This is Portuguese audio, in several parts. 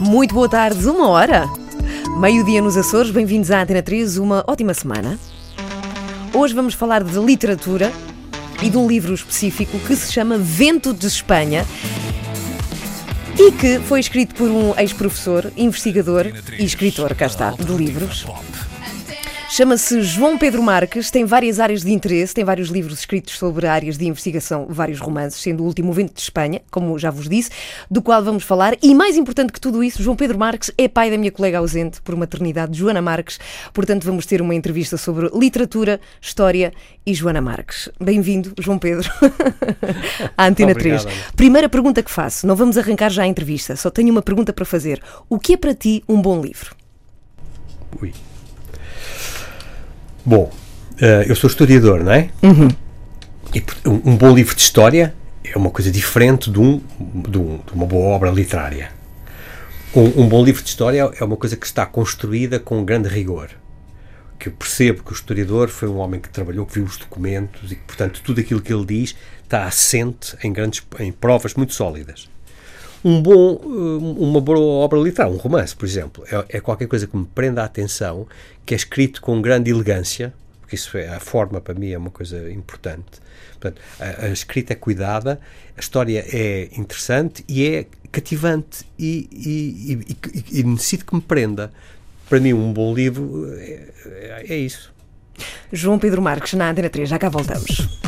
Muito boa tarde, uma hora. Meio-dia nos Açores, bem-vindos à Antena 3, uma ótima semana. Hoje vamos falar de literatura e de um livro específico que se chama Vento de Espanha e que foi escrito por um ex-professor, investigador e escritor, cá está, de livros. Chama-se João Pedro Marques, tem várias áreas de interesse, tem vários livros escritos sobre áreas de investigação, vários romances, sendo o último o Vento de Espanha, como já vos disse, do qual vamos falar. E mais importante que tudo isso, João Pedro Marques é pai da minha colega ausente por maternidade, Joana Marques. Portanto, vamos ter uma entrevista sobre literatura, história e Joana Marques. Bem-vindo, João Pedro, à Antena Obrigado, 3. Ana. Primeira pergunta que faço, não vamos arrancar já a entrevista, só tenho uma pergunta para fazer. O que é para ti um bom livro? Ui. Bom, eh, eu sou historiador, não é? E por- um, um bom livro de história é uma coisa diferente de, um, de, um- de uma boa obra literária. Um, um bom livro de história é uma coisa que está construída com grande rigor. Que eu percebo que o historiador foi um homem que trabalhou, que viu os documentos e que, portanto, tudo aquilo que ele diz está assente em grandes em provas muito sólidas. Um bom, eh, uma boa obra literária, um romance, por exemplo, é, é qualquer coisa que me prenda a atenção, que é escrito com grande elegância, porque isso é, a forma para mim é uma coisa importante. Portanto, a, a escrita é cuidada, a história é interessante e é cativante e, e, e, e, e necessito que me prenda. Para mim, um bom livro é, é, é isso. João Pedro Marques, na Antena 3, já cá voltamos.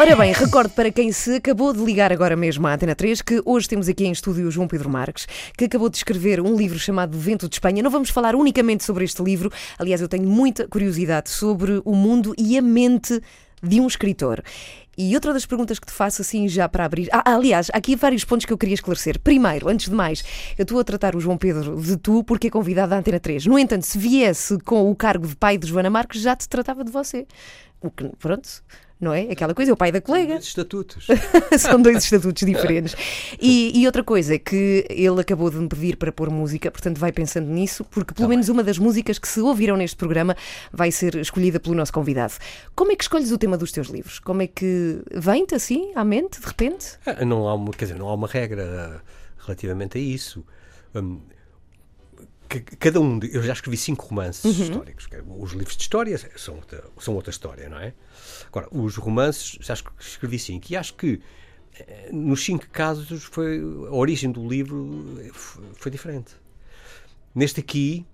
Ora bem, recordo para quem se acabou de ligar agora mesmo à Antena 3 que hoje temos aqui em estúdio o João Pedro Marques, que acabou de escrever um livro chamado Vento de Espanha. Não vamos falar unicamente sobre este livro, aliás, eu tenho muita curiosidade sobre o mundo e a mente de um escritor. E outra das perguntas que te faço assim já para abrir. Ah, aliás, há aqui vários pontos que eu queria esclarecer. Primeiro, antes de mais, eu estou a tratar o João Pedro de tu porque é convidado da Antena 3. No entanto, se viesse com o cargo de pai de Joana Marques, já te tratava de você. O que, pronto, não é? Aquela coisa, é o pai da colega. Estatutos. São dois estatutos diferentes. E, e outra coisa, que ele acabou de me pedir para pôr música, portanto vai pensando nisso, porque pelo menos uma das músicas que se ouviram neste programa vai ser escolhida pelo nosso convidado. Como é que escolhes o tema dos teus livros? Como é que vem-te assim à mente, de repente? Ah, Não há uma, quer dizer, não há uma regra ah, relativamente a isso. Hum, cada um, de- eu já escrevi cinco romances históricos. que é, Os livros de história são outra, são outra história, não é? Agora, os romances já es- escrevi cinco e acho que eh, nos cinco casos foi a origem do livro eh, foi diferente. Neste aqui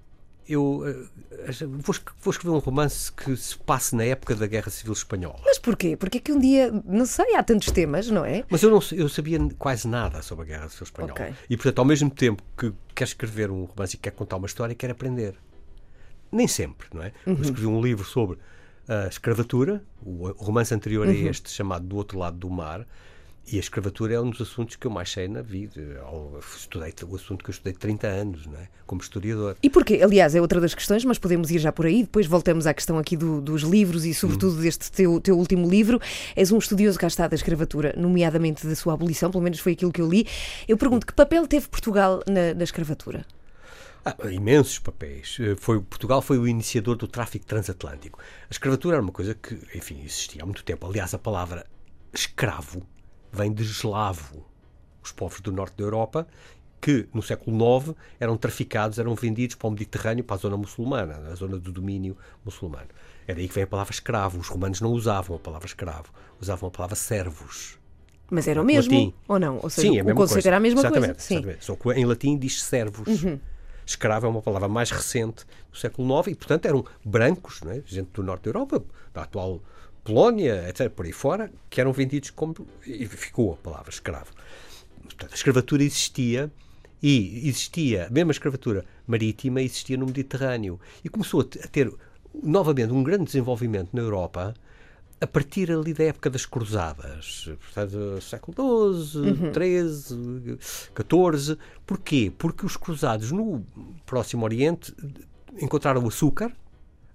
eu eh, vou, vou escrever um romance que se passe na época da Guerra Civil Espanhola. Mas porquê? Porque é que um dia, não sei, há tantos temas, não é? Mas eu não eu sabia quase nada sobre a Guerra Civil Espanhola. Ok. E, portanto, ao mesmo tempo que quer escrever um romance e quer contar uma história, quer aprender. Nem sempre, não é? Eu escrevi um livro sobre a escravatura, o romance anterior a este, chamado Do Outro Lado do Mar, e a escravatura é um dos assuntos que eu mais sei na vida. Estudei o assunto que eu estudei 30 anos, não é? Como historiador. E porquê? Aliás, é outra das questões, mas podemos ir já por aí. Depois voltamos à questão aqui do- dos livros e, sobretudo, deste teu, teu último livro. És um estudioso cá está da escravatura, nomeadamente da sua abolição, pelo menos foi aquilo que eu li. Eu pergunto, que papel teve Portugal na, na escravatura? Ah, imensos papéis. Eh, Foi, Portugal foi o iniciador do tráfico transatlântico. A escravatura era uma coisa que, enfim, existia há muito tempo. Aliás, a palavra escravo vem de eslavo. Os povos do norte da Europa, que no século IX eram traficados, eram vendidos para o Mediterrâneo, para a zona muçulmana, a zona do domínio muçulmano. É daí que vem a palavra escravo. Os romanos não usavam a palavra escravo, usavam a palavra servos. Mas era o mesmo, Latim. ou não? Ou seja, Sim, é a o mesma conceito coisa. era a mesma exatamente, coisa. Sim. Uhum. exatamente. Só que em latim diz servos. Escravo é uma palavra mais recente do século IX e, portanto, eram brancos, não é? gente do norte da Europa, da atual Polónia, etc., por aí fora, que eram vendidos como. e ficou a palavra escravo. Portanto, a escravatura existia e existia, mesmo a escravatura marítima, existia no Mediterrâneo e começou a te- a ter novamente um grande desenvolvimento na Europa a partir ali da época das cruzadas, portanto, século XII, XIII, XIV. Porquê? Porque os cruzados no Próximo Oriente encontraram o açúcar,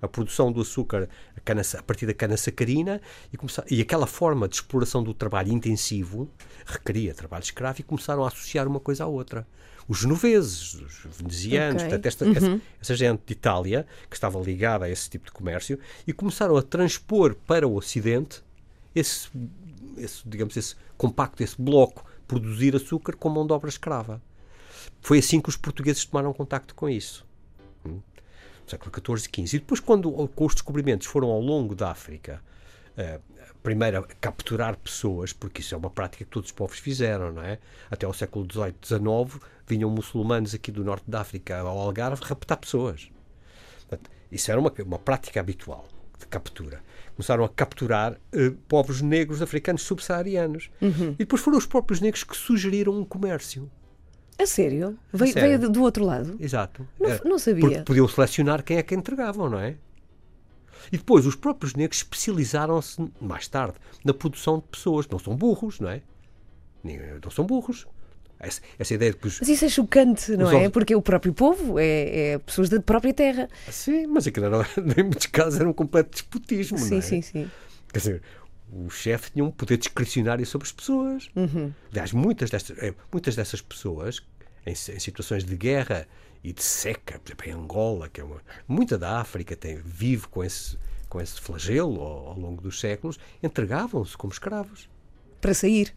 a produção do açúcar a, cana, a partir da cana sacarina e, começar, e aquela forma de exploração do trabalho intensivo requeria trabalho escravo e começaram a associar uma coisa à outra. Os genoveses, os venezianos, Ok. portanto, esta, essa, essa gente de Itália que estava ligada a esse tipo de comércio e começaram a transpor para o Ocidente esse, esse digamos, esse compacto, esse bloco produzir açúcar com mão de obra escrava. Foi assim que os portugueses tomaram contacto com isso. Século XIV e XV. E depois, quando com os descobrimentos foram ao longo da África, uh, primeiro a capturar pessoas, porque isso é uma prática que todos os povos fizeram, não é? Até ao século XVIII, XIX, vinham muçulmanos aqui do norte da África ao Algarve raptar pessoas. Portanto, isso era uma, uma prática habitual de captura. Começaram a capturar uh, povos negros africanos subsaarianos. Uhum. E depois foram os próprios negros que sugeriram um comércio. A sério? Veio, sério? veio do outro lado? Exato. Não, não sabia. Porque podiam selecionar quem é que entregavam, não é? E depois os próprios negros especializaram-se mais tarde na produção de pessoas. Não são burros, não é? Não são burros. Essa, essa ideia de que os, Mas isso é chocante, não é? Porque o próprio povo é, é, pessoas da própria terra. Sim, mas aquilo era, em muitos casos era um completo despotismo, sim, não é? Sim, sim, Quer dizer, o chefe tinha um poder discricionário sobre as pessoas. Uhum. Aliás, muitas, destas, eh, muitas dessas pessoas, em, em, situações de guerra e de seca, por exemplo, em Angola, que é uma, muita da África tem, vive com esse, com esse flagelo ao, ao longo dos séculos, entregavam-se como escravos. Para sair?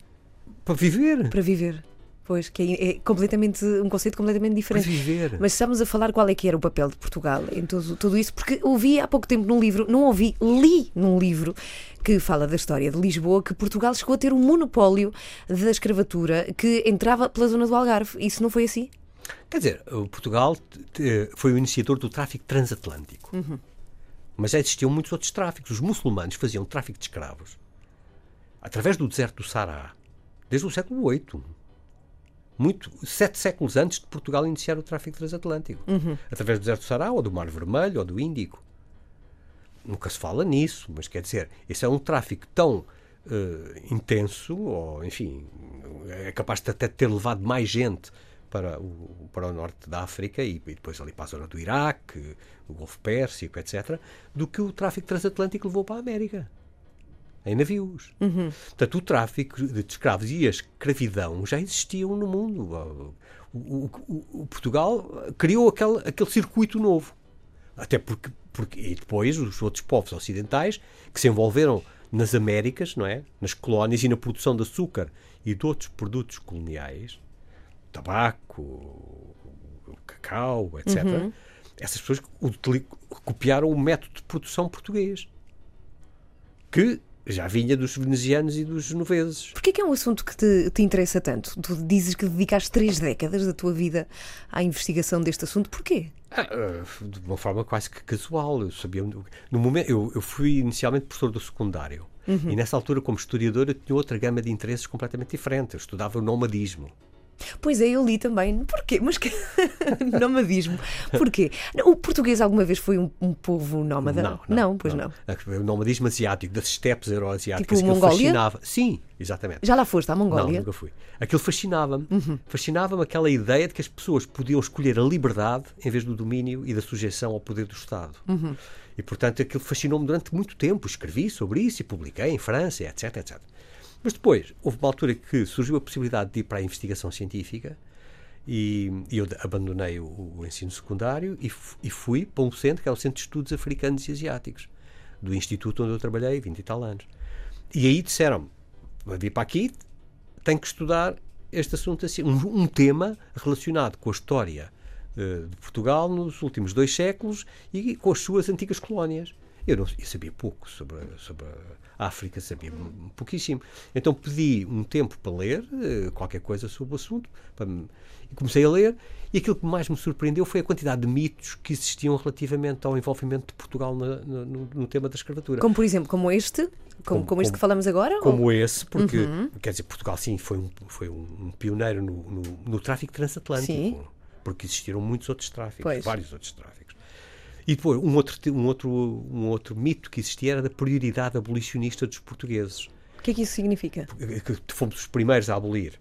Para viver. Para viver. Pois, que é, é, completamente um conceito completamente diferente. Viver. Mas estamos a falar qual é que era o papel de Portugal em tudo, tudo isso, porque ouvi há pouco tempo num livro, não ouvi, li num livro que fala da história de Lisboa, que Portugal chegou a ter um monopólio da escravatura que entrava pela zona do Algarve. Isso não foi assim? Quer dizer, Portugal foi o iniciador do tráfico transatlântico. Uhum. Mas já existiam muitos outros tráficos. Os muçulmanos faziam tráfico de escravos através do deserto do Sará, desde o século VIII muito, sete séculos antes de Portugal iniciar o tráfico transatlântico, uhum. através do deserto do Sará, ou do Mar Vermelho, ou do Índico. Nunca se fala nisso, mas quer dizer, esse é um tráfico tão uh, intenso, ou enfim, é capaz de até ter levado mais gente para o, para o norte da África e, e depois ali para a zona do Iraque, o Golfo Pérsico, etc., do que o tráfico transatlântico levou para a América em navios. Uhum. Portanto, o tráfico de escravos e a escravidão já existiam no mundo. O, o, o, o Portugal criou aquele, aquele circuito novo. Até porque, porque. E depois os outros povos ocidentais que se envolveram nas Américas, não é? Nas colónias e na produção de açúcar e de outros produtos coloniais, tabaco, cacau, etc. Uhum. Essas pessoas copiaram o método de produção português. Que já vinha dos venezianos e dos genoveses. Porquê que é um assunto que te, te, interessa tanto? Tu dizes que dedicaste três décadas da tua vida à investigação deste assunto. Porquê? Ah, ah de uma forma quase que casual. Eu sabia. No momento, eu, eu fui inicialmente professor do secundário. Uhum. E nessa altura, como historiador, eu tinha outra gama de interesses completamente diferente. Eu estudava o nomadismo. Pois é, eu li também. Porquê? Mas que nomadismo. Porquê? O português alguma vez foi um, um povo nómada? Não, não, não pois não. não. O nomadismo asiático, das estepes euroasiáticas, tipo que fascinava. Sim, exatamente. Já lá foste à Mongólia? Não, nunca fui. Aquilo fascinava-me. Uhum. Fascinava-me aquela ideia de que as pessoas podiam escolher a liberdade em vez do domínio e da sujeição ao poder do Estado. Uhum. E, portanto, aquilo fascinou-me durante muito tempo. Escrevi sobre isso e publiquei em França, etc, etc. Mas depois, houve uma altura que surgiu a possibilidade de ir para a investigação científica e, e eu abandonei o, o ensino secundário e, e, fui para um centro, que é o Centro de Estudos Africanos e Asiáticos, do instituto onde eu trabalhei 20 e tal anos. E aí disseram-me, vai vir para aqui, tem que estudar este assunto assim, um, um tema relacionado com a história uh, de Portugal nos últimos dois séculos e com as suas antigas colónias. Eu, não, eu sabia pouco sobre, sobre a África, sabia pouquíssimo. Então pedi um tempo para ler uh, qualquer coisa sobre o assunto e comecei a ler. E aquilo que mais me surpreendeu foi a quantidade de mitos que existiam relativamente ao envolvimento de Portugal na, no, no, tema da escravatura. Como, por exemplo, como este? Como, como, como este que falamos agora? Como ou? esse, porque, uhum. quer dizer, Portugal, sim, foi um, foi um pioneiro no, no, no tráfico transatlântico. Sim. Porque existiram muitos outros tráficos, pois. vários outros tráficos. E depois, um outro, um, outro, um outro mito que existia era da prioridade abolicionista dos portugueses. O que é que isso significa? Que fomos os primeiros a abolir.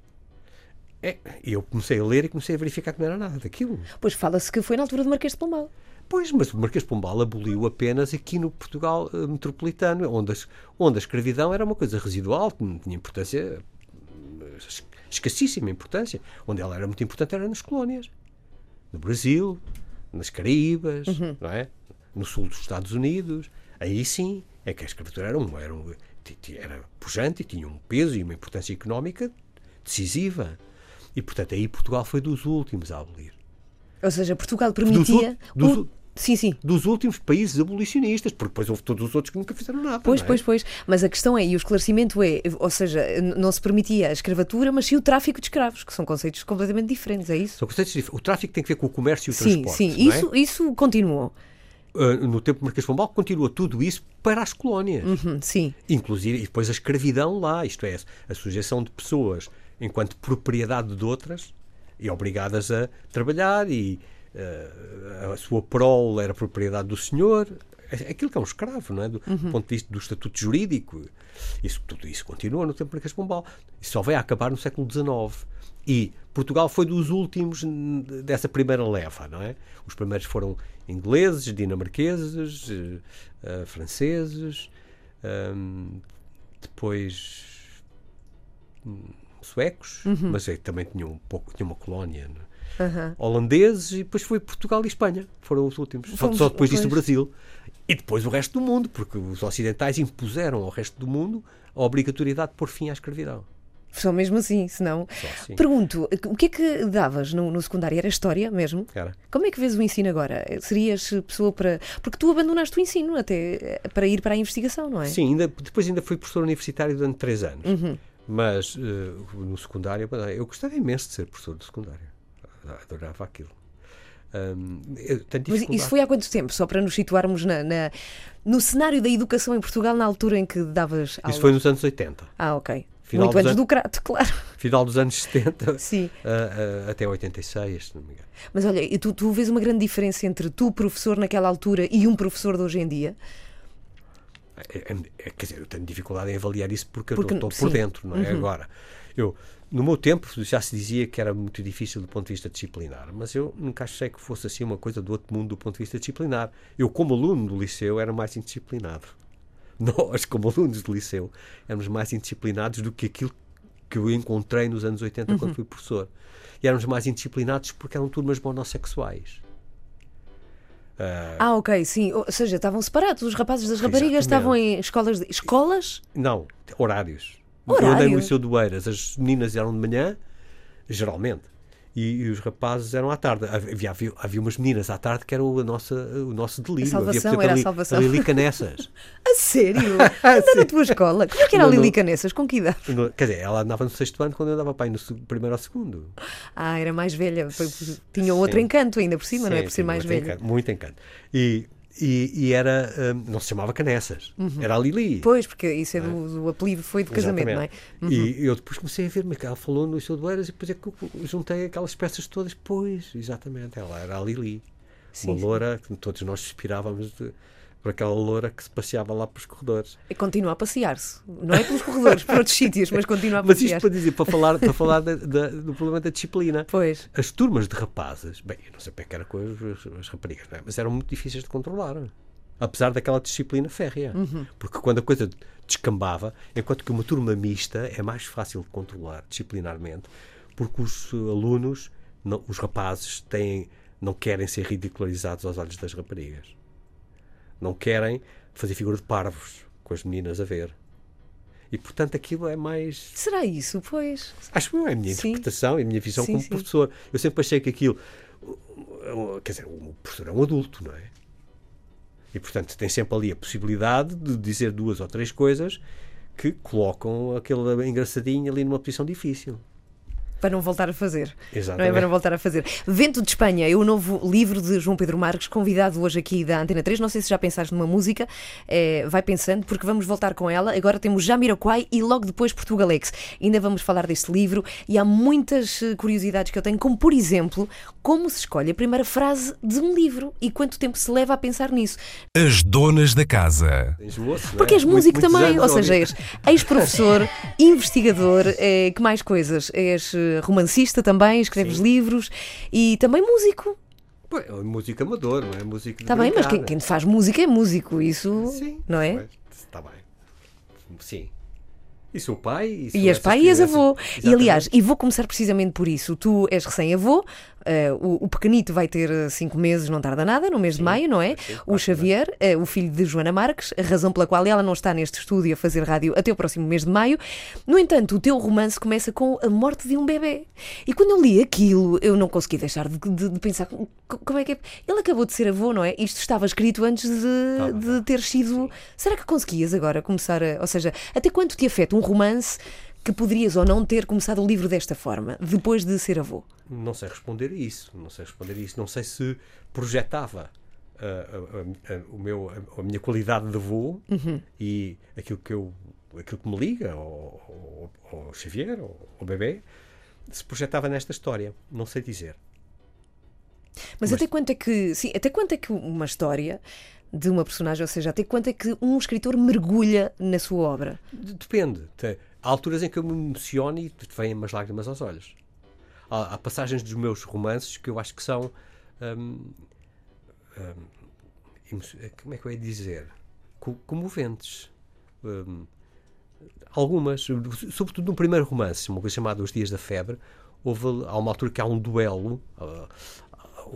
É, eu comecei a ler e comecei a verificar que não era nada daquilo. Pois fala-se que foi na altura do Marquês de Pombal. Pois, mas o Marquês de Pombal aboliu apenas aqui no Portugal uh, metropolitano, onde, as, onde a escravidão era uma coisa residual, que não tinha importância, escassíssima importância. Onde ela era muito importante era nas colónias. No Brasil, nas Caraíbas, uhum. não é? no sul dos Estados Unidos. Aí sim é que a escravatura era, um, era, um, era pujante e tinha um peso e uma importância económica decisiva. E, portanto, aí Portugal foi dos últimos a abolir. Ou seja, Portugal permitia. Dos, o- Sim, sim. dos últimos países abolicionistas, porque depois houve todos os outros que nunca fizeram nada. Pois, é? pois, pois. Mas a questão é, e o esclarecimento é, ou seja, não se permitia a escravatura, mas sim o tráfico de escravos, que são conceitos completamente diferentes, é isso? São conceitos diferentes. O tráfico tem que ver com o comércio e o Sim, transporte. sim. não é? Isso, isso continuou. Uh, no tempo do Marquês de Pombal continua tudo isso para as colónias. Uhum, sim. Inclusive, e depois a escravidão lá, isto é, a sujeição de pessoas enquanto propriedade de outras e obrigadas a trabalhar e a sua prole era propriedade do senhor. É Aquilo que é um escravo, não é? Do ponto de vista do estatuto jurídico. Isso, tudo isso continua no tempo do Marquês de Pombal. Isso só vai acabar no século XIX. E Portugal foi dos últimos dessa primeira leva, não é? Os primeiros foram ingleses, dinamarqueses, eh, eh, franceses, hum, depois hum, suecos, mas é, também tinham um pouco, tinha uma colónia, não é? Aham. holandeses e depois foi Portugal e Espanha, foram os últimos. Só, Fomos- só depois disso o. Brasil. E depois o resto do mundo, porque os ocidentais impuseram ao resto do mundo a obrigatoriedade de pôr fim à escravidão. Só mesmo assim, senão. Assim. Pergunto, o que é que davas no, no secundário? Era história mesmo? Era. Como é que vês o ensino agora? Serias pessoa para. Porque tu abandonaste o ensino até para ir para a investigação, não é? Sim, ainda, depois ainda fui professor universitário durante três anos. Uhum. Mas eh, no secundário, eu gostava imenso de ser professor de secundário. Adorava aquilo. Eu tenho Mas isso foi há quanto tempo? Só para nos situarmos na, na- no cenário da educação em Portugal na altura em que davas aula. Isso foi nos anos 80. Ah, ok. Final Muito antes an- do crato, claro. Final dos anos 70 Sim. ah, ah, até 86, se não me engano. Mas olha, tu, tu vês uma grande diferença entre tu, professor naquela altura, e um professor de hoje em dia? É- é- é- quer dizer, eu tenho dificuldade em avaliar isso porque, Porque- eu estou. Uhum. por dentro, não é? Agora, eu, no meu tempo já se dizia que era muito difícil do ponto de vista disciplinar, mas eu nunca achei que fosse assim uma coisa do outro mundo do ponto de vista disciplinar. Eu, como aluno do liceu, era mais indisciplinado. Nós, como alunos do liceu, éramos mais indisciplinados do que aquilo que eu encontrei nos anos 80 Uhum. quando fui professor. E éramos mais indisciplinados porque eram turmas monossexuais. Ah, Ah, ok, sim. Ou seja, estavam separados. Os rapazes das raparigas Exatamente. estavam em escolas. De... Escolas? Não, horários. Eu Horário? andei no Liceu do Eiras, as meninas eram de manhã, geralmente, e, e os rapazes eram à tarde. Havia, havia, havia umas meninas à tarde que eram a nossa, o nosso delírio. A salvação, havia, era a salvação. A Lili Canessas. A sério? Ainda na tua escola? Como é que era a Não, não. Lili Canessas? Com que idade? No- Quer dizer, ela andava no sexto ano quando eu andava para aí no primeiro ou segundo. Ah, era mais velha. Foi- Tinha outro Sim. encanto ainda por cima, não é? Sim, Por ser sim, mais muito velha. Encanto, muito encanto. E, e, e era. hum, não se chamava Canessas, era a Lili. Uhum. Pois, porque isso é do, do apelido, foi do casamento, não é? Exatamente. E eu depois comecei a ver, mas ela falou no Liceu do Eiras e depois é que eu juntei aquelas peças todas. Pois, exatamente, ela era a Lili. Sim, uma loura que todos nós inspirávamos de- por aquela loura que se passeava lá pelos corredores. E continua a passear-se. Não é pelos corredores, por outros sítios, mas continua a Mas passear. isto para dizer, para falar, para falar da- da- do problema da disciplina. Pois. As turmas de rapazes, bem, eu não sei bem que era com as, as raparigas, é? mas eram muito difíceis de controlar. Apesar daquela disciplina férrea. Uhum. Porque quando a coisa descambava, enquanto que uma turma mista é mais fácil de controlar disciplinarmente, porque os alunos, não- os rapazes, têm, não querem ser ridicularizados aos olhos das raparigas. Não querem fazer figura de parvos com as meninas a ver. E portanto aquilo é mais. Será isso? Pois. Acho eu, é a minha interpretação e a minha visão Sim, como sim. professor. Eu sempre achei que aquilo. Quer dizer, o professor é um adulto, não é? E portanto tem sempre ali a possibilidade de dizer duas ou três coisas que colocam aquele engraçadinho ali numa posição difícil. Para não voltar a fazer. Não é Exatamente. para não voltar a fazer. Vento de Espanha é o novo livro de João Pedro Marques, convidado hoje aqui da Antena 3. Não sei se já pensaste numa música, eh, vai pensando, porque vamos voltar com ela. Agora temos Jamiroquai e logo depois Portugalex. Ainda vamos falar deste livro e há muitas eh, curiosidades que eu tenho, como por exemplo, como se escolhe a primeira frase de um livro e quanto tempo se leva a pensar nisso. As donas da casa. É? Porque és Muito- músico muitos também, ou a seja, és ex-professor, investigador, eh, que mais coisas? És eh, romancista também, escreves livros e também músico. Pô, é música amador, não é música de Está bem, mas quem, quem faz música é músico, isso Sim, não é? Está bem. Sim. E sou pai. E, sou E és essas pai e és crianças. avô. E Exatamente. aliás, e vou começar precisamente por isso. Tu és recém-avô, eh, o, o pequenito vai ter eh, cinco meses, não tarda nada, no mês de maio, não é? sim, o Xavier, eh, o filho de Joana Marques, a razão pela qual ela não está neste estúdio a fazer rádio até o próximo mês de maio. No entanto, o teu romance começa com a morte de um bebê. E quando eu li aquilo, eu não consegui deixar de, de- de pensar co- como é que é. Ele acabou de ser avô, não é? Isto estava escrito antes de, de ter sido. Será que conseguias agora começar a. Ou seja, até quanto te afeta um romance que poderias ou não ter começado o livro desta forma, depois de ser avô? Não sei responder a isso. Não sei responder a isso. Não sei se projetava ah, a, a- a- o meu, a, minha qualidade de avô e aquilo que eu aquilo que me liga ao, ao, ao Xavier, ao, ao bebê, se projetava nesta história. Não sei dizer. Mas, até quanto é que. Sim, até quanto é que uma história de uma personagem, ou seja, até quanto é que um escritor mergulha na sua obra? Depende. Há alturas em que eu me emociono e vêm umas lágrimas aos olhos. Há, há passagens dos meus romances que eu acho que são. hum, hum, emo- como é que eu ia dizer? Co- Comoventes. Hum, algumas, sobretudo no primeiro romance, uma coisa chamada Os Dias da Febre, houve, há uma altura que há um duelo.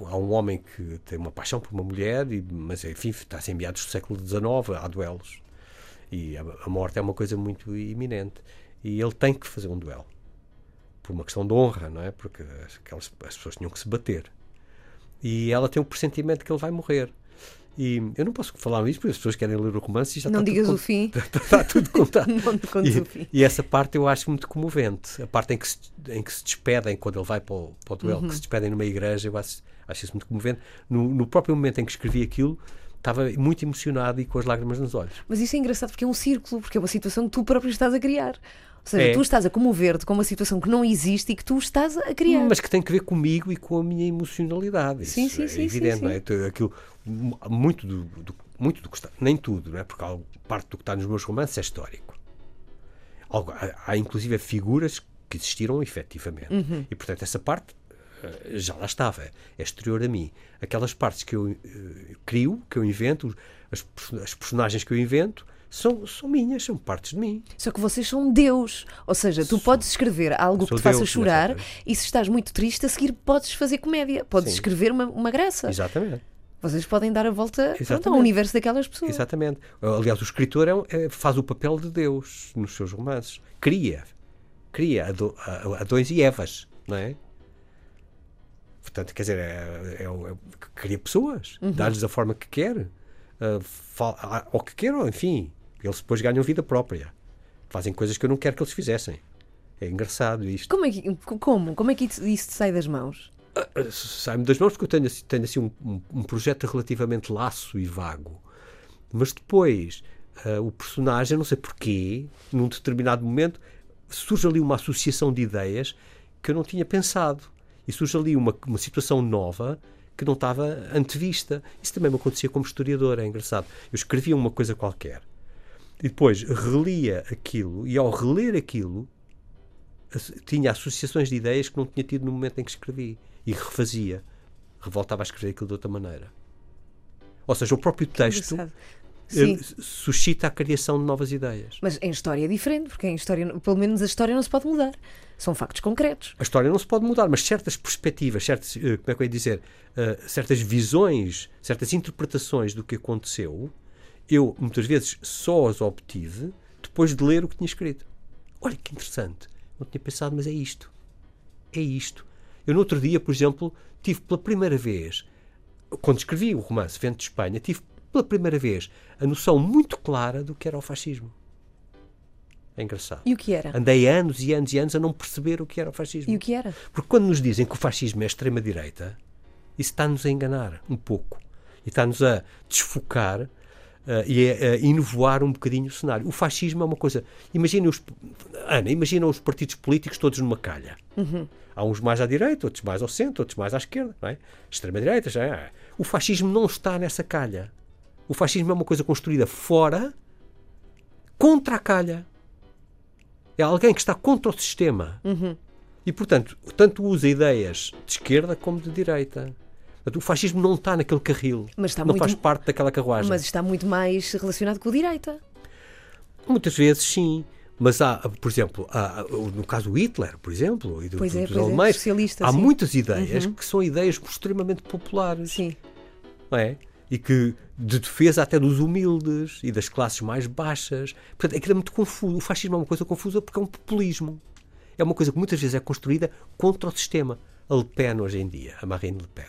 Há um homem que tem uma paixão por uma mulher, e, mas enfim, está-se em meados do século XIX, há duelos. E a, a morte é uma coisa muito iminente. E ele tem que fazer um duelo. Por uma questão de honra, não é? Porque aquelas, as pessoas tinham que se bater. E ela tem o pressentimento que ele vai morrer. E eu não posso falar nisso porque as pessoas querem ler o romance e já não está tudo digas con- o fim. Está tudo contado. Não te contes o fim. E, e essa parte eu acho muito comovente. A parte em que se, em que se despedem, quando ele vai para o, para o duelo, Uhum. que se despedem numa igreja, eu acho, acho isso muito comovente. No, no próprio momento em que escrevi aquilo, estava muito emocionado e com as lágrimas nos olhos. Mas isso é engraçado porque é um círculo, porque é uma situação que tu próprio estás a criar. Ou seja, É. tu estás a comover-te com uma situação que não existe e que tu estás a criar. Mas que tem que ver comigo e com a minha emocionalidade. Isso Sim, sim, é sim, evidente, sim, não é? Aquilo, mu- muito do, do- muito do que está, nem tudo, não é? Porque algo- parte do que está nos meus romances é histórico. Algo- há, há inclusive figuras que existiram efetivamente. Uhum. E portanto essa parte já lá estava, é exterior a mim. Aquelas partes que eu eh, crio, que eu invento, as, as personagens que eu invento, são, são minhas, são partes de mim. Só que vocês são Deus. Ou seja, tu podes escrever algo que Sou te faça Deus, chorar exatamente. e se estás muito triste, a seguir podes fazer comédia. Podes Sim. escrever uma, uma graça. Exatamente. Vocês podem dar a volta pronto, ao universo daquelas pessoas. Exatamente. Aliás, o escritor é é- faz o papel de Deus nos seus romances. Cria. Cria Adões e Evas, não é? Portanto, quer dizer, é, é, é- cria pessoas, dá-lhes a forma que quer, ah, ou que queiram, enfim. Eles depois ganham vida própria. Fazem coisas que eu não quero que eles fizessem. É engraçado isto. Como é que, como? Como é que isso isso sai das mãos? sai-me das mãos porque eu tenho, assim- tenho assim um, um- um projeto relativamente laço e vago. Mas depois, ah, o personagem, não sei porquê, num determinado momento, surge ali uma associação de ideias que eu não tinha pensado. E surge ali uma, uma situação nova que não estava antevista. Isso também me acontecia como historiador, é engraçado. Eu escrevia uma coisa qualquer e depois relia aquilo, e ao reler aquilo, tinha associações de ideias que não tinha tido no momento em que escrevi e refazia, revoltava a escrever aquilo de outra maneira. Ou seja, o próprio texto Sim. suscita a criação de novas ideias. Mas em história é diferente, porque em história, pelo menos a história não se pode mudar. São factos concretos. A história não se pode mudar, mas certas perspectivas, certas, eh, como é que eu ia dizer, eh, certas visões, certas interpretações do que aconteceu, eu muitas vezes só as obtive depois de ler o que tinha escrito. Olha que interessante. Não tinha pensado, mas é isto. É isto. Eu no outro dia, por exemplo, tive pela primeira vez, quando escrevi o romance Vento de Espanha, tive pela primeira vez a noção muito clara do que era o fascismo. É engraçado. E o que era? Andei anos e anos e anos a não perceber o que era o fascismo. E o que era? Porque quando nos dizem que o fascismo é extrema-direita, isso está-nos a enganar um pouco. E está-nos a desfocar eh, e a, a inovoar um bocadinho o cenário. O fascismo é uma coisa. Imagina os. Ana, imagina os partidos políticos todos numa calha. Há uns mais à direita, outros mais ao centro, outros mais à esquerda. Não é? Extrema-direita já é. O fascismo não está nessa calha. O fascismo é uma coisa construída fora contra a calha. É alguém que está contra o sistema. E, portanto, tanto usa ideias de esquerda como de direita. O fascismo não está naquele carril. Mas está não muito- faz parte daquela carruagem. Mas está muito mais relacionado com a direita. Muitas vezes, sim. Mas há, por exemplo, há, no caso do Hitler, por exemplo, e do, pois é, dos pois alemães, é, há sim. muitas ideias Uhum. que são ideias extremamente populares. Sim. não é? E que de defesa até dos humildes e das classes mais baixas. Portanto, aquilo é muito confuso. O fascismo é uma coisa confusa porque é um populismo. É uma coisa que muitas vezes é construída contra o sistema. A Le Pen hoje em dia, a Marine Le Pen.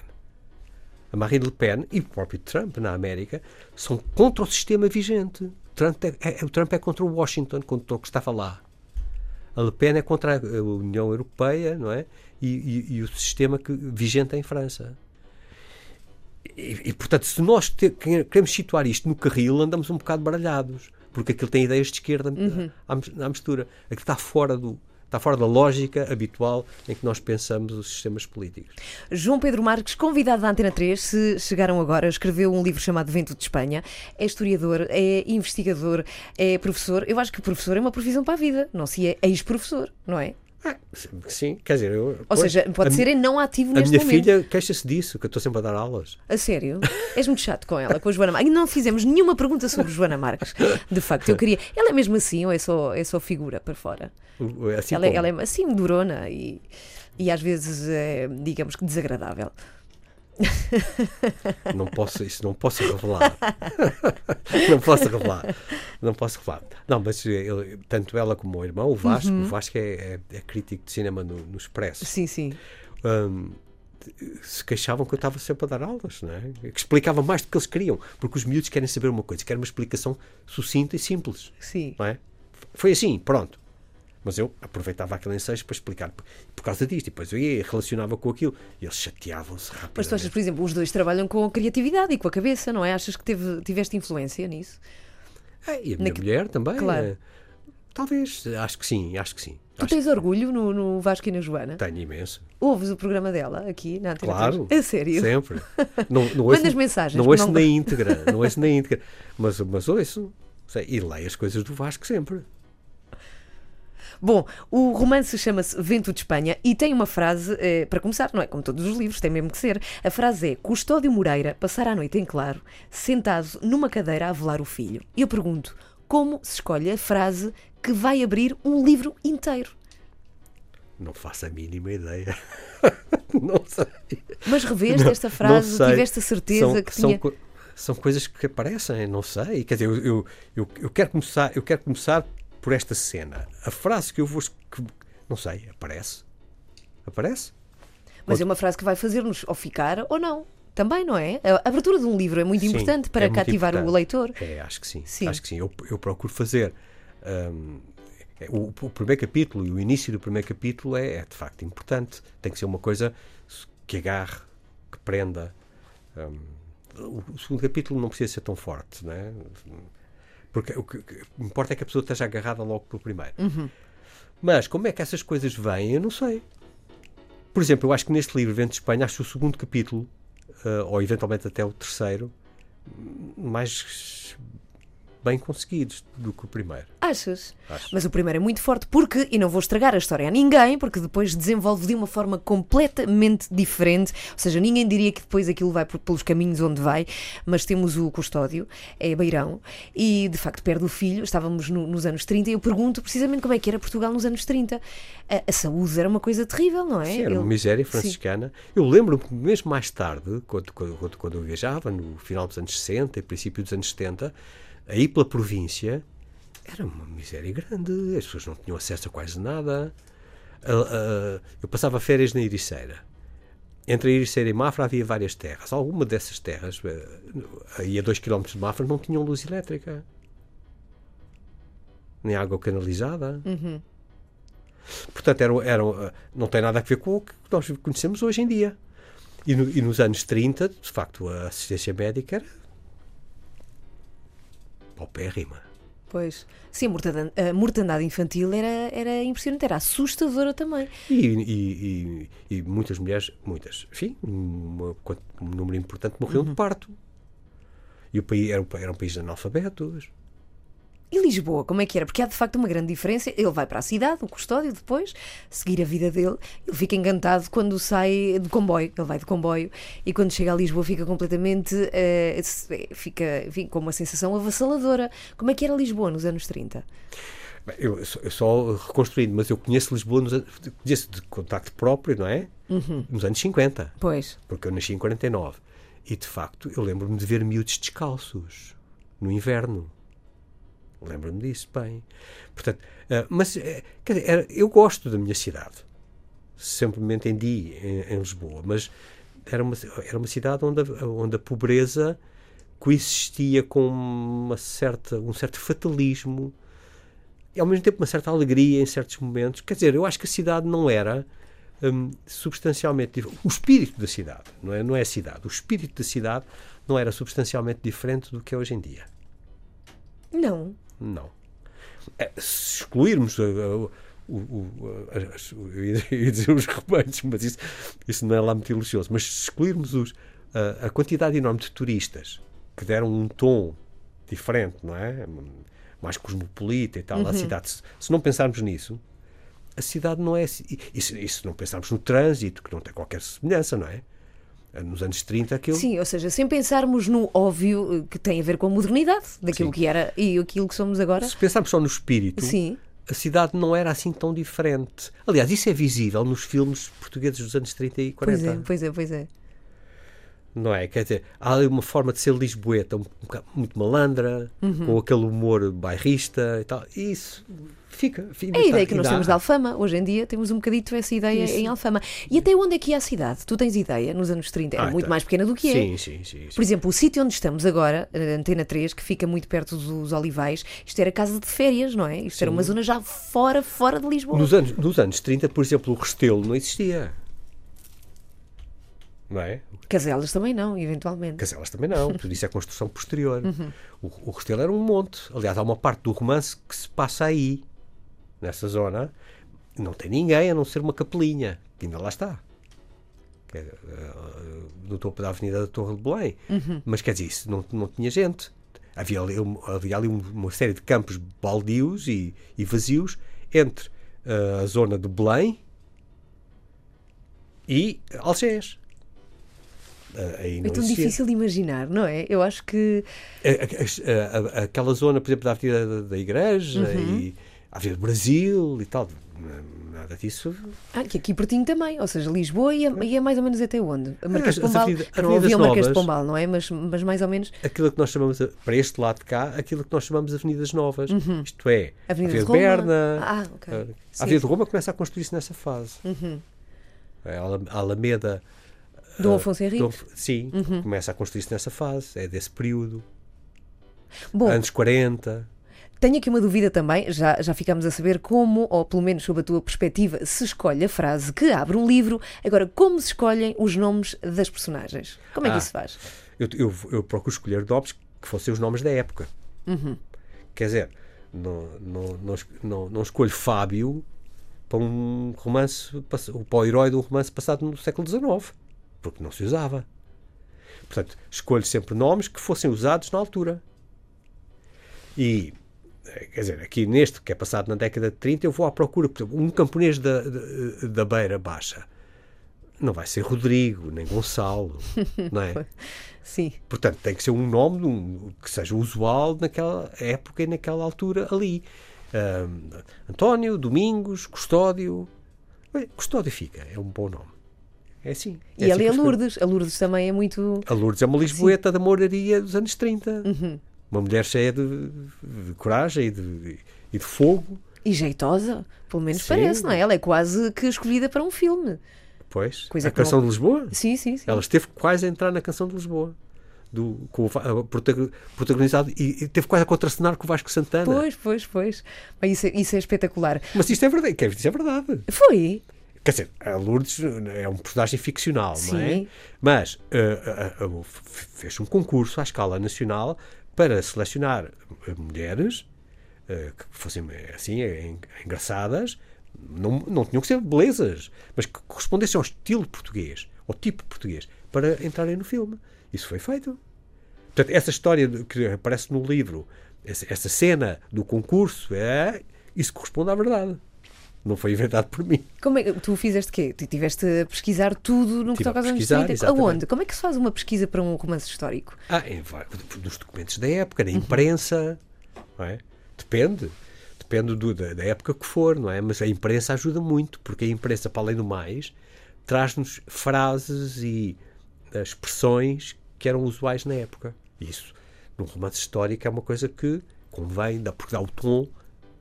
A Marine Le Pen e o próprio Trump na América são contra o sistema vigente. Trump é, é- o Trump é contra o Washington, contra o que estava lá. A Le Pen é contra a União Europeia não é? e, e- e o sistema que, vigente em França. E, e, portanto, se nós te- queremos situar isto no carril, andamos um bocado baralhados, porque aquilo tem ideias de esquerda à, mis- à mistura. Aquilo está fora, do, está fora da lógica habitual em que nós pensamos os sistemas políticos. João Pedro Marques, convidado da Antena 3, se chegaram agora, escreveu um livro chamado Vento de Espanha. É historiador, é investigador, é professor. Eu acho que professor é uma profissão para a vida, não se é ex-professor, não é? Ah, sim, quer dizer, eu, Ou pois, seja, pode a, ser não ativo A neste minha momento. filha queixa-se disso, que eu estou sempre a dar aulas. A sério? És muito chato com ela, com a Joana Marques. Não fizemos nenhuma pergunta sobre Joana Marques. De facto, eu queria. Ela é mesmo assim ou é só, é só figura para fora? O- Assim ela, é- ela é assim, durona e, e às vezes, é, digamos que desagradável. Não posso, isso não posso revelar. não posso revelar. Não posso revelar. Não, mas ele- tanto ela como o irmão, o Vasco, Uhum. o Vasco é, é- é crítico de cinema no, no Expresso. Sim, sim. hum, se queixavam que eu estava sempre a dar aulas, não é? Que explicava mais do que eles queriam, porque os miúdos querem saber uma coisa, querem uma explicação sucinta e simples, Sim. não é? Foi assim, pronto. Mas eu aproveitava aquele ensejo para explicar por, por causa disto, e depois eu ia relacionava com aquilo, e eles chateavam-se rapidamente. Mas tu achas, por exemplo, os dois trabalham com a criatividade e com a cabeça, não é? Achas que teve, tiveste influência nisso? É, e a minha Naque- mulher também. Claro. é. talvez, acho que sim, acho que sim. Tu Acho tens orgulho no, no Vasco e na Joana? que tenho imenso. Ouves o programa dela aqui na Antena Claro. 3? A sério? Sempre. Não, não ouço, Mandas mensagens, Não ouço não- na íntegra. Não ouço na íntegra. Mas, mas ouço. Sei, e leio as coisas do Vasco sempre. Bom, o romance chama-se Vento de Espanha e tem uma frase, eh, para começar, não é como todos os livros, tem mesmo que ser. A frase é: Custódio Moreira passará a noite em claro, sentado numa cadeira a velar o filho. E eu pergunto: como se escolhe a frase que vai abrir um livro inteiro? Não faço a mínima ideia. não sei. Mas reveste Não- esta frase, tiveste a certeza são, que são tinha. co- são coisas que aparecem, não sei. Quer dizer, eu, eu, eu, eu quero começar, eu quero começar por esta cena. A frase que eu vou. Que, não sei, aparece. Aparece? Mas é uma frase que vai fazer-nos ou ficar ou não. Também, não é? A abertura de um livro é muito Sim, importante para é cativar o importante. leitor. É, acho que sim. Sim. Acho que sim. Eu, eu procuro fazer. hum, é, o, o primeiro capítulo e o início do primeiro capítulo é, é, de facto importante. Tem que ser uma coisa que agarre, que prenda. O, o segundo capítulo não precisa ser tão forte, não é? Porque o que, importa é que a pessoa esteja agarrada logo pelo primeiro. Mas como é que essas coisas vêm, eu não sei. Por exemplo, eu acho que neste livro, Vento de Espanha, acho que o segundo capítulo, eh, ou eventualmente até o terceiro, mais bem conseguidos do que o primeiro. Achas? Acho. Mas o primeiro é muito forte porque, e não vou estragar a história a ninguém, porque depois desenvolve de uma forma completamente diferente, ou seja, ninguém diria que depois aquilo vai por- pelos caminhos onde vai, mas temos o custódio, é Beirão, e de facto perde o filho, estávamos no- nos anos 30, e eu pergunto precisamente como é que era Portugal nos anos 30. A, a saúde era uma coisa terrível, não é? Sim, era uma Ele- miséria Sim. franciscana. Eu lembro-me mesmo mais tarde, quando, quando- quando eu viajava, no final dos anos 60 e princípio dos anos 70, aí pela província, era uma miséria grande. As pessoas não tinham acesso a quase nada. Eu passava férias na Ericeira. Entre a Ericeira e Mafra havia várias terras. Alguma dessas terras, eh, aí a 2 km de Mafra, não tinham luz elétrica. Nem água canalizada. Portanto, eram, eram, eh, não tem nada a ver com o que nós conhecemos hoje em dia. E, no- e nos anos 30, de facto, a assistência médica era paupérrima. Pois. Sim, a mortandade, a mortandade infantil era, era impressionante, era assustadora também. E, e- e- e muitas mulheres, muitas, enfim, uma- um número importante morreu de parto. E o país era, um era um país de analfabetos. E Lisboa, como é que era? Porque há de facto uma grande diferença. Ele vai para a cidade, o custódio, depois, seguir a vida dele. Ele fica encantado quando sai do comboio. Ele vai de comboio e quando chega a Lisboa fica completamente. se- fica enfim, com uma sensação avassaladora. Como é que era Lisboa nos anos 30? Bem, Eu, eu só reconstruindo, mas eu conheço Lisboa, nos, conheço de contacto próprio, não é? Nos anos 50, Pois. porque eu nasci em 49. E de facto, eu lembro-me de ver miúdos descalços no inverno. Lembro-me disso bem. Portanto, ah, mas eh, quer dizer, era- eu gosto da minha cidade. Sempre me entendi em, em Lisboa, mas era uma, era uma cidade onde a, onde a pobreza coexistia com uma certa, um certo fatalismo e ao mesmo tempo uma certa alegria em certos momentos. Quer dizer, eu acho que a cidade não era hum, substancialmente dif- o espírito da cidade, não é, não é a cidade, o espírito da cidade não era substancialmente diferente do que é hoje em dia. Não. Não. É, se excluirmos uh, uh, o, o- as- o- eu ia dizer os rebanhos, mas isso, isso não é lá muito elogioso, mas se excluirmos os, uh, a quantidade enorme de turistas que deram um tom diferente, não é? Mais cosmopolita e tal, à cidade. Se, se não pensarmos nisso, a cidade não é assim. E, e se, e se não pensarmos no trânsito, que não tem qualquer semelhança, não é? Nos anos 30, aquilo. Sim, ou seja, sem pensarmos no óbvio eh, que tem a ver com a modernidade daquilo Sim. que era e aquilo que somos agora. Se pensarmos só no espírito, Sim. a cidade não era assim tão diferente. Aliás, isso é visível nos filmes portugueses dos anos 30 e 40. Pois é, pois é, pois é. Não é? Quer dizer, há ali uma forma de ser lisboeta um, um bocado muito malandra, Uhum. com aquele humor bairrista e tal. E isso fica. fica É a ideia que nós dá. temos de Alfama. Hoje em dia temos um bocadito essa ideia Isso. em Alfama. E até onde é que ia a cidade? Tu tens ideia? Nos anos 30 era Ah, muito tá. mais pequena do que é. Sim, sim, sim. sim. Por exemplo, o sítio onde estamos agora, a Antena 3, que fica muito perto dos Olivais, isto era casa de férias, não é? Isto era uma zona já fora, fora de Lisboa. Nos anos, nos anos 30, por exemplo, o Restelo não existia. Não é? Caselas também não, eventualmente. Caselas também não, tudo isso é construção posterior. Uhum. O, o Restelo era um monte. Aliás, há uma parte do romance que se passa aí, nessa zona. Não tem ninguém a não ser uma capelinha, que ainda lá está. É, eh, no topo da Avenida da Torre de Belém. Uhum. Mas quer dizer, isso não, não tinha gente. Havia ali, havia ali um- uma série de campos baldios e, e vazios entre eh, a zona de Belém e Algés. Eh, aí É tão existia. difícil de imaginar, não é? Eu acho que. A- a- a- aquela zona, por exemplo, da Avenida da, da Igreja Uhum. e a Avenida do Brasil e tal, nada disso. Ah, que aqui pertinho também. Ou seja, Lisboa ia, ia mais ou menos até onde? A Marquês de Pombal. avenida- não havia o Marquês de. Pombal, não é? Mas, mas mais ou menos. Aquilo que nós chamamos, a- para este lado de cá, aquilo que nós chamamos de Avenidas Novas. Isto é, Uhum. Avenida de Roma. Berna. Ah, ok. a- Sim. Uhum. A Avenida de Roma começa a construir-se nessa fase. É, A Ala- a Alameda. Dom ah, Afonso Henriques. Dom- sim, Uhum. começa a construir-se nessa fase. É desse período. Bom, Anos 40. Tenho aqui uma dúvida também, já, já ficámos a saber como, ou pelo menos sob a tua perspectiva, se escolhe a frase que abre um livro. Agora, como se escolhem os nomes das personagens? Como é que Ah. isso se faz? Eu, eu, eu procuro escolher nomes que fossem os nomes da época. Uhum. Quer dizer, não, não, não, não, escolho Fábio para um romance, para o herói de um romance passado no século XIX, porque não se usava. Portanto, escolho sempre nomes que fossem usados na altura. E, quer dizer, aqui neste, que é passado na década de 30, eu vou à procura, por exemplo, um camponês da, da, da Beira Baixa. Não vai ser Rodrigo, nem Gonçalo, não é? Sim. Portanto, tem que ser um nome um- que seja usual naquela época e naquela altura ali. Ahm, António, Domingos, Custódio. Custódio fica, é um bom nome. É assim. é E assim ali a escolho. Lourdes. A Lourdes também é muito. A Lourdes é uma lisboeta da moraria dos anos 30. Uhum. Uma mulher cheia de, de coragem e de, e de fogo. E jeitosa, pelo menos Sim. parece, não é? Ela é quase que escolhida para um filme. Pois, Coisa a canção não- de Lisboa. Sim, sim, sim. Ela esteve quase a entrar na canção de Lisboa. Do, com o, protagonizado e, e teve quase a contracenar com o Vasco Santana. Pois, pois, pois. Mas isso, é- isso é espetacular. Mas isto é verdade, quer dizer, isto é verdade. Foi. Quer dizer, a Lourdes é um personagem ficcional, não é? Sim. Mas eh, a- a- f- fez um concurso à escala nacional para selecionar eh, mulheres eh, que fossem eh, assim, en- engraçadas, não, não tinham que ser belezas, mas que correspondessem ao estilo português, ao tipo português, para entrarem no filme. Isso foi feito. Portanto, essa história que aparece no livro, essa cena do concurso, é, isso corresponde à verdade. Não foi inventado por mim. Como é que tu fizeste quê? Tu tiveste a pesquisar tudo no que toca aos anos pesquisar, 30? exatamente. Aonde? Como é que se faz uma pesquisa para um romance histórico? Ah, em nos documentos da época, na imprensa, não é? Depende. depende do, da, da, época que for, não é? Mas a imprensa ajuda muito, porque a imprensa, para além do mais, traz-nos frases e uh, expressões que eram usuais na época. Isso, num romance histórico, é uma coisa que convém, dá, porque dá o tom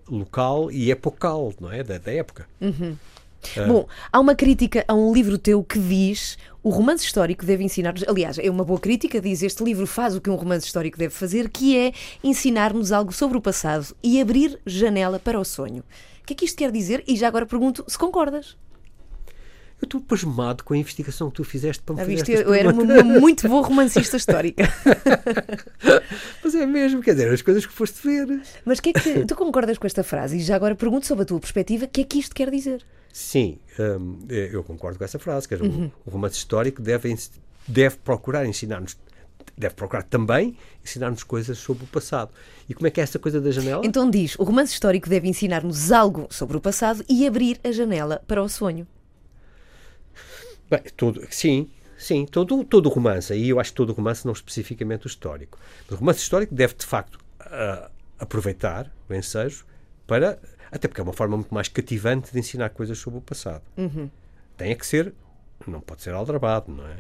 local e epocal, não é? Da, da época. Uhum. Uh. Bom, há uma crítica a um livro teu que diz o romance histórico deve ensinar-nos. Aliás, é uma boa crítica, diz este livro faz o que um romance histórico deve fazer, que é ensinar-nos algo sobre o passado e abrir janela para o sonho. O que é que isto quer dizer? E já agora pergunto se concordas. Eu estou pasmado com a investigação que tu fizeste para me fazer viste, Eu era uma, muito boa romancista histórica. Mas é mesmo, quer dizer, as coisas que foste ver. Mas que é que tu concordas com esta frase? E já agora pergunto sobre a tua perspectiva, o que é que isto quer dizer? Sim, hum, eu concordo com essa frase, que uhum. o, romance histórico deve, deve procurar ensinar-nos deve procurar também ensinar-nos coisas sobre o passado. E como é que é essa coisa da janela? Então diz, o romance histórico deve ensinar-nos algo sobre o passado e abrir a janela para o sonho. Bem, todo, sim, sim, todo, todo romance, aí eu acho todo romance, não especificamente o histórico. Mas o romance histórico deve, de facto, uh, aproveitar o ensejo para. Até porque é uma forma muito mais cativante de ensinar coisas sobre o passado. Uhum. Tem que ser. Não pode ser aldrabado, não é?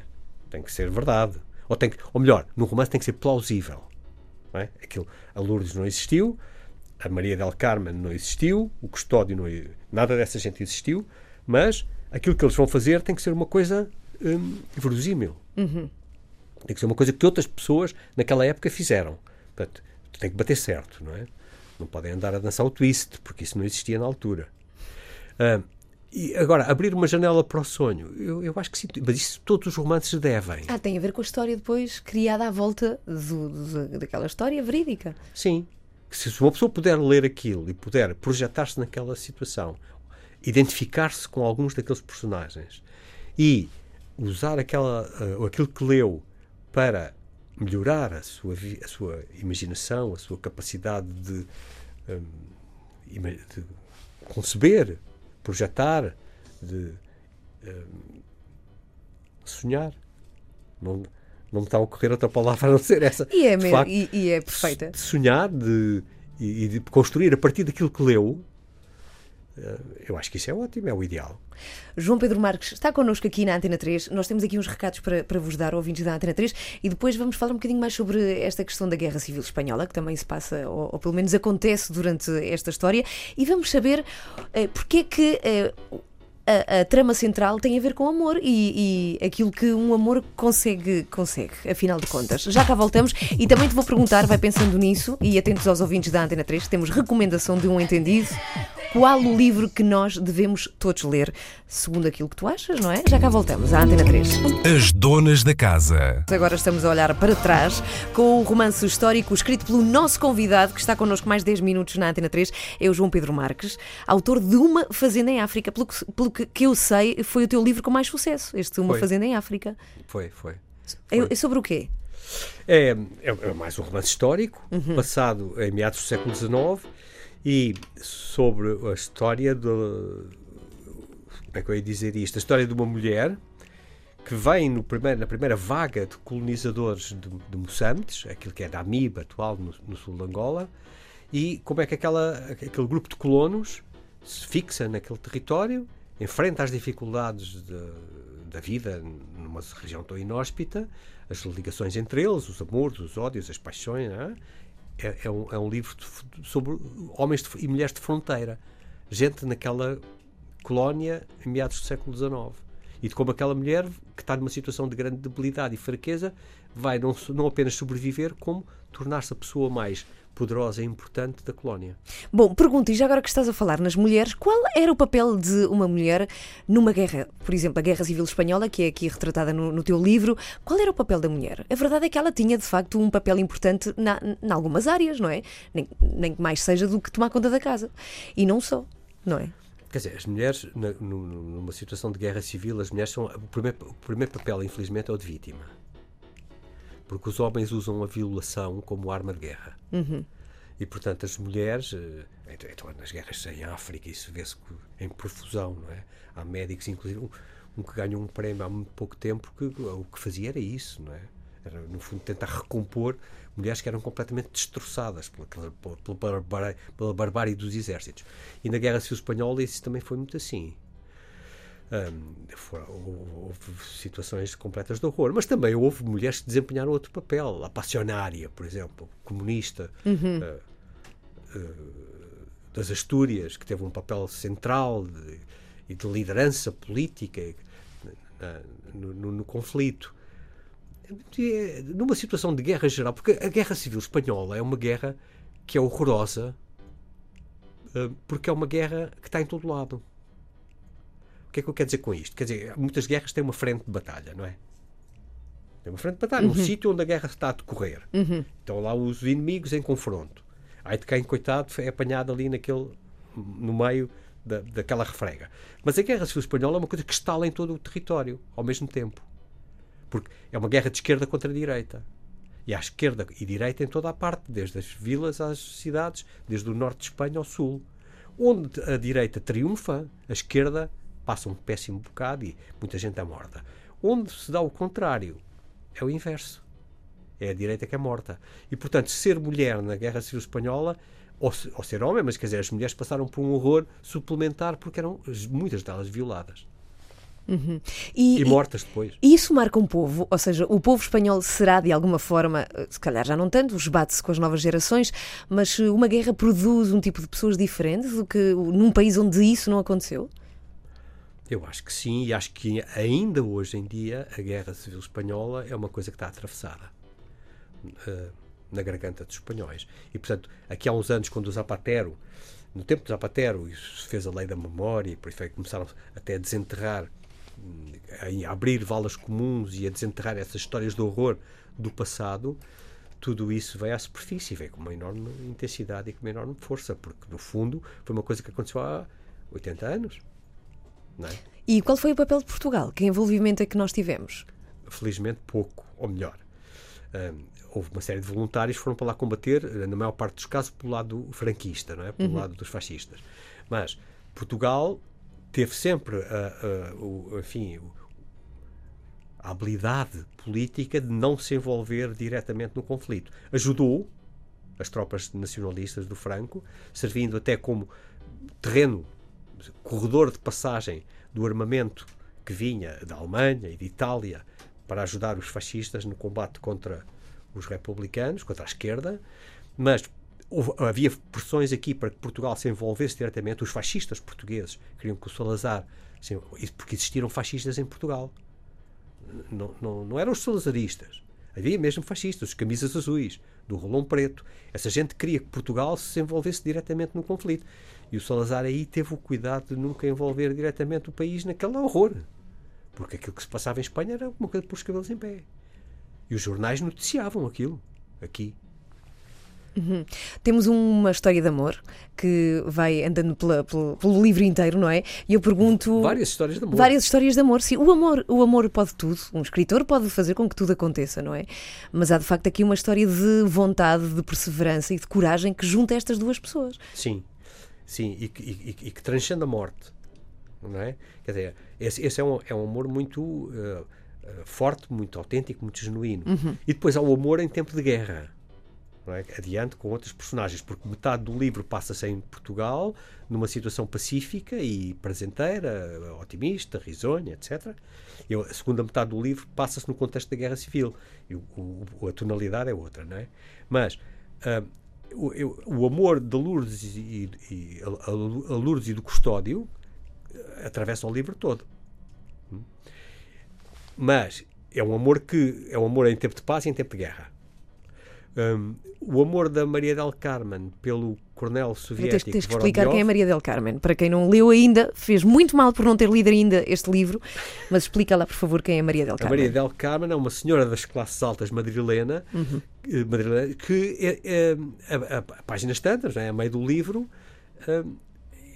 Tem que ser verdade. Ou, tem que, ou melhor, no romance tem que ser plausível. Não é? Aquilo, a Lourdes não existiu, a Maria del Carmen não existiu, o Custódio não. Nada dessa gente existiu, mas aquilo que eles vão fazer tem que ser uma coisa hum, verosímil. Uhum. Tem que ser uma coisa que outras pessoas naquela época fizeram. Portanto, tem que bater certo, não é? Não podem andar a dançar o twist, porque isso não existia na altura. Uh, e agora, abrir uma janela para o sonho, eu, eu acho que sim, mas isso todos os romances devem. Ah, tem a ver com a história depois criada à volta do, do, daquela história verídica. Sim. Se uma pessoa puder ler aquilo e puder projetar-se naquela situação, identificar-se com alguns daqueles personagens e usar aquela, uh, aquilo que leu para melhorar a sua, a sua imaginação, a sua capacidade de, um, de conceber, projetar, de um, sonhar. Não, não me está a ocorrer outra palavra a não ser essa. E é, facto, e, e, é perfeita. De sonhar de, e, e de construir a partir daquilo que leu eh, eu acho que isso é ótimo, é o ideal. João Pedro Marques está connosco aqui na Antena 3. Nós temos aqui uns recados para, para vos dar, ouvintes da Antena 3, e depois vamos falar um bocadinho mais sobre esta questão da Guerra Civil Espanhola, que também se passa, ou, ou pelo menos acontece durante esta história, e vamos saber eh, porque é que. Eh, a, a, trama central tem a ver com amor e, e, aquilo que um amor consegue, consegue, afinal de contas. Já cá voltamos e também te vou perguntar, vai pensando nisso e atentos aos ouvintes da Antena 3, temos recomendação de um entendido qual o livro que nós devemos todos ler, segundo aquilo que tu achas, não é? Já cá voltamos à Antena 3. As Donas da Casa. Agora estamos a olhar para trás com o romance histórico escrito pelo nosso convidado, que está connosco mais 10 minutos na Antena 3, é o João Pedro Marques, autor de Uma Fazenda em África. Pelo que, pelo que eu sei, foi o teu livro com mais sucesso, este Uma foi. Fazenda em África. Foi, foi. É foi. É sobre o quê? É, é, é mais um romance histórico, uhum. passado em meados do século XIX e sobre a história do. Como é que eu ia dizer isto? A história de uma mulher que vem primeiro, na primeira vaga de colonizadores de, de Moçambique, aquilo que é da Amiba atual no, no, sul de Angola, e como é que aquela, aquele grupo de colonos se fixa naquele território, enfrenta as dificuldades de, da vida numa região tão inóspita, as ligações entre eles, os amores, os ódios, as paixões, é? É, é, um, é um livro de, sobre homens de, e mulheres de fronteira. Gente naquela colónia em meados do século XIX. E de como aquela mulher, que está numa situação de grande debilidade e fraqueza, vai não, não apenas sobreviver, como tornar-se a pessoa mais poderosa e importante da colónia. Bom, pergunto, e já agora que estás a falar nas mulheres, qual era o papel de uma mulher numa guerra? Por exemplo, a Guerra Civil Espanhola, que é aqui retratada no, no teu livro, qual era o papel da mulher? A verdade é que ela tinha, de facto, um papel importante em algumas áreas, não é? Nem, nem mais seja do que tomar conta da casa. E não só, não é? Quer dizer, as mulheres, na, numa situação de guerra civil, as mulheres são. O primeiro, o primeiro papel, infelizmente, é o de vítima porque os homens usam a violação como arma de guerra. Uhum. E, portanto, as mulheres, eh, então, então, nas guerras em África, isso vê-se em profusão, não é? Há médicos, inclusive, um, um, que ganhou um prémio há muito pouco tempo, que o que fazia era isso, não é? Era, no fundo, tentar recompor mulheres que eram completamente destroçadas pela, pela, pela, barbárie, pela barbárie dos exércitos. E na Guerra Civil Espanhola isso também foi muito assim. Um, houve situações completas de horror, mas também houve mulheres que desempenharam outro papel. A passionária, por exemplo, comunista uhum. uh, uh, das Astúrias, que teve um papel central de, e de liderança política no, no, no, conflito. Numa situação de guerra geral, porque a guerra civil espanhola é uma guerra que é horrorosa, uh, porque é uma guerra que está em todo lado que é que eu quero dizer com isto? Quer dizer, muitas guerras têm uma frente de batalha, não é? Tem uma frente de batalha, uhum. um sítio onde a guerra está a decorrer. Uhum. Estão lá os inimigos em confronto. Aí de quem, coitado, é apanhado ali naquele, no meio da, daquela refrega. Mas a Guerra Civil Espanhola é uma coisa que está em todo o território, ao mesmo tempo. Porque é uma guerra de esquerda contra a direita. E há esquerda e direita em toda a parte, desde as vilas às cidades, desde o norte de Espanha ao sul. Onde a direita triunfa, a esquerda passa um péssimo bocado e muita gente é morta. Onde se dá o contrário, é o inverso. É a direita que é morta. E, portanto, ser mulher na Guerra Civil Espanhola, ou, ou ser homem, mas quer dizer, as mulheres passaram por um horror suplementar porque eram muitas delas violadas. Uhum. E, e, mortas depois. E isso marca um povo, ou seja, o povo espanhol será de alguma forma, se calhar já não tanto, esbate-se com as novas gerações, mas uma guerra produz um tipo de pessoas diferentes do que num país onde isso não aconteceu? Eu acho que sim, e acho que ainda hoje em dia a Guerra Civil Espanhola é uma coisa que está atravessada uh, na garganta dos espanhóis. E, portanto, aqui há uns anos, quando o Zapatero, no tempo do Zapatero, isso fez a lei da memória, e por isso é que começaram até a desenterrar, a abrir valas comuns e a desenterrar essas histórias de horror do passado, tudo isso veio à superfície, veio com uma enorme intensidade e com uma enorme força, porque, no fundo, foi uma coisa que aconteceu há 80 anos. É? E qual foi o papel de Portugal? Que envolvimento é que nós tivemos? Felizmente pouco, ou melhor. Um, houve uma série de voluntários que foram para lá combater, na maior parte dos casos, pelo lado franquista, não é? pelo uhum. lado dos fascistas. Mas Portugal teve sempre a, a, o, enfim, a habilidade política de não se envolver diretamente no conflito. Ajudou as tropas nacionalistas do Franco, servindo até como terreno corredor de passagem do armamento que vinha da Alemanha e de Itália para ajudar os fascistas no combate contra os republicanos, contra a esquerda, mas havia pressões aqui para que Portugal se envolvesse diretamente. Os fascistas portugueses queriam que o Salazar, porque existiram fascistas em Portugal, não, não, não eram os salazaristas, havia mesmo fascistas, os camisas azuis, do rolão preto. Essa gente queria que Portugal se envolvesse diretamente no conflito. E o Salazar aí teve o cuidado de nunca envolver diretamente o país naquele horror. Porque aquilo que se passava em Espanha era uma coisa por os cabelos em pé. E os jornais noticiavam aquilo, aqui. Uhum. Temos uma história de amor que vai andando pela, pelo, pelo, livro inteiro, não é? E eu pergunto. Várias histórias de amor. Várias histórias de amor, sim. O amor, o amor pode tudo. Um escritor pode fazer com que tudo aconteça, não é? Mas há de facto aqui uma história de vontade, de perseverança e de coragem que junta estas duas pessoas. Sim, sim. E, e, e que transcende a morte, não é? Quer dizer, esse, esse é, um, é um amor muito. Uh, forte, muito autêntico, muito genuíno. Uhum. E depois há o amor em tempo de guerra é? adiante com outros personagens, porque metade do livro passa-se em Portugal, numa situação pacífica e prazenteira, otimista, risonha, etc. E a segunda metade do livro passa-se no contexto da Guerra Civil. E o, o, a tonalidade é outra, não é? Mas uh, o, o, amor de Lourdes e, e a, a, Lourdes e do Custódio ah, atravessa o livro todo. Hum? Mas é um amor que é um amor em tempo de paz e em tempo de guerra. Um, o amor da Maria del Carmen pelo coronel soviético. Tens, tens que explicar quem é Maria del Carmen. Para quem não leu ainda, fez muito mal por não ter lido ainda este livro, mas explica lá, por favor, quem é Maria del Carmen. A Maria del Carmen é uma senhora das classes altas madrilena, uhum. Eh, madrilena que é, é, a, a, a, páginas tantas, é, a meio do livro, um,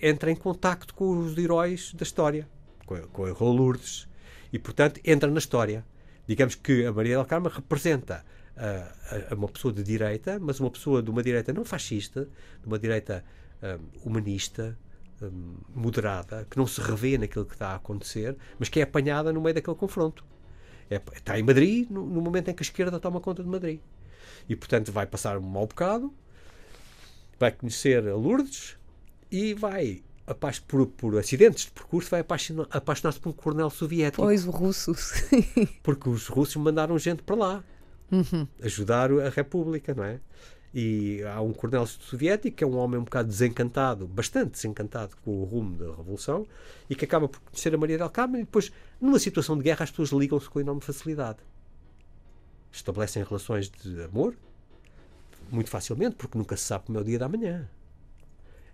entra em contacto com os heróis da história, com, com a Lourdes, e, portanto, entra na história. Digamos que a Maria del Carmen representa a, a, uma pessoa de direita, mas uma pessoa de uma direita não fascista, de uma direita um, humanista, um, moderada, que não se revê naquilo que está a acontecer, mas que é apanhada no meio daquele confronto. É, está em Madrid no, no momento em que a esquerda toma conta de Madrid. E, portanto, vai passar um mau bocado, vai conhecer a Lourdes e vai, por, por acidentes de percurso, vai apaixonar- apaixonar-se por um coronel soviético. Pois, o russo. Porque os russos mandaram gente para lá ajudar a República, não é? E há um coronel soviético que é um homem um bocado desencantado, bastante desencantado com o rumo da Revolução e que acaba por conhecer a Maria del Carmen e depois, numa situação de guerra, as pessoas ligam-se com enorme facilidade. Estabelecem relações de amor muito facilmente, porque nunca se sabe como é o dia da manhã.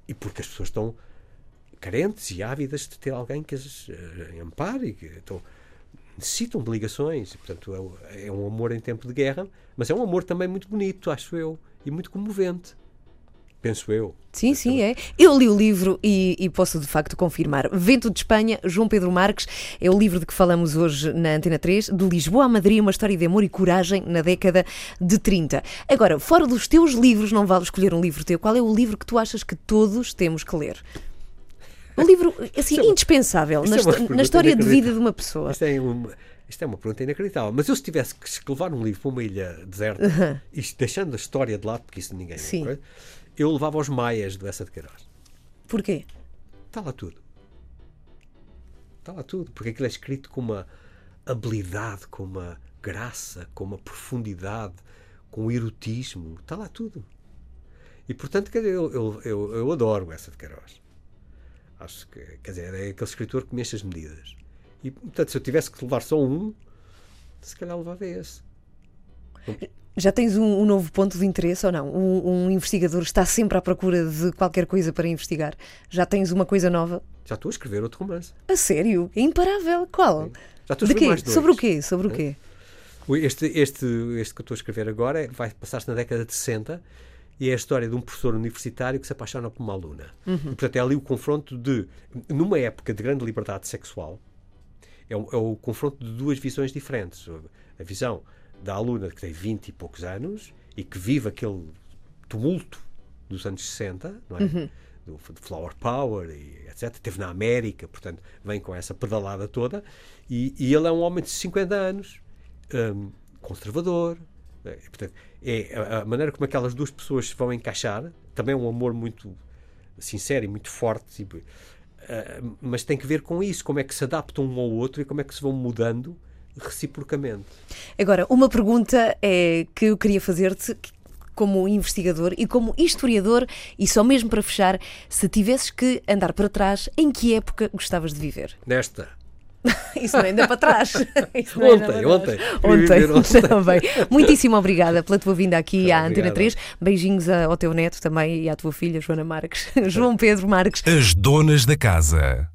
E porque as pessoas estão carentes e ávidas de ter alguém que as eh, ampare e que estão, necessitam de ligações. Portanto, é é um amor em tempo de guerra, mas é um amor também muito bonito, acho eu, e muito comovente. Penso eu. Sim, sim, é. Eu li o livro e, e posso de facto confirmar. Vento de Espanha, João Pedro Marques, é o livro de que falamos hoje na Antena 3, de Lisboa a Madrid, uma história de amor e coragem na década de 30. Agora, fora dos teus livros, não vale escolher um livro teu, qual é o livro que tu achas que todos temos que ler? Um livro, assim, é indispensável na, é na história de vida de uma pessoa. Isto é, uma, isto é uma pergunta inacreditável. Mas eu, se tivesse que levar um livro para uma ilha deserta, isto, deixando a história de lado, porque isso ninguém Sim. coisa, eu levava aos Maias do Essa de Queiroz. Porquê? Está lá tudo. Está lá tudo. Porque aquilo é escrito com uma habilidade, com uma graça, com uma profundidade, com um erotismo. Está lá tudo. E portanto, eu, eu, eu, eu adoro essa de Queiroz. Acho que, quer dizer, é aquele escritor que mexe as medidas. E portanto, se eu tivesse que levar só um, se calhar levava esse. Já tens um, um novo ponto de interesse ou não? Um, um investigador está sempre à procura de qualquer coisa para investigar. Já tens uma coisa nova? Já estou a escrever outro romance. A sério? É imparável. Qual? Já estou a De escrever mais dois. Sobre o quê? Sobre o quê? Este, este, este que eu estou a escrever agora é- vai passar-se na década de 60 e é a história de um professor universitário que se apaixona por uma aluna. E, portanto, é ali o confronto de, numa época de grande liberdade sexual, é o, é o confronto de duas visões diferentes. A visão da aluna que tem 20 e poucos anos e que vive aquele tumulto dos anos 60, não é? Do, do Flower Power e etc. Teve na América, portanto, vem com essa pedalada toda. E, e ele é um homem de 50 anos, hum, conservador. Eh, portanto, é a, a maneira como aquelas duas pessoas se vão encaixar, também é um amor muito sincero e muito forte. tipo, eh, mas tem que ver com isso, como é que se adaptam um ao outro e como é que se vão mudando reciprocamente. Agora, uma pergunta é que eu queria fazer-te como investigador e como historiador, e só mesmo para fechar, se tivesses que andar para trás, em que época gostavas de viver? Nesta. Isso não é ainda para trás. Isso é Ontem, para ontem. trás. Ontem, ontem. também. Muitíssimo obrigada pela tua vinda aqui à Obrigado. Antena 3. Beijinhos a- ao teu neto também e à tua filha, Joana Marques. João Pedro Marques. As donas da casa.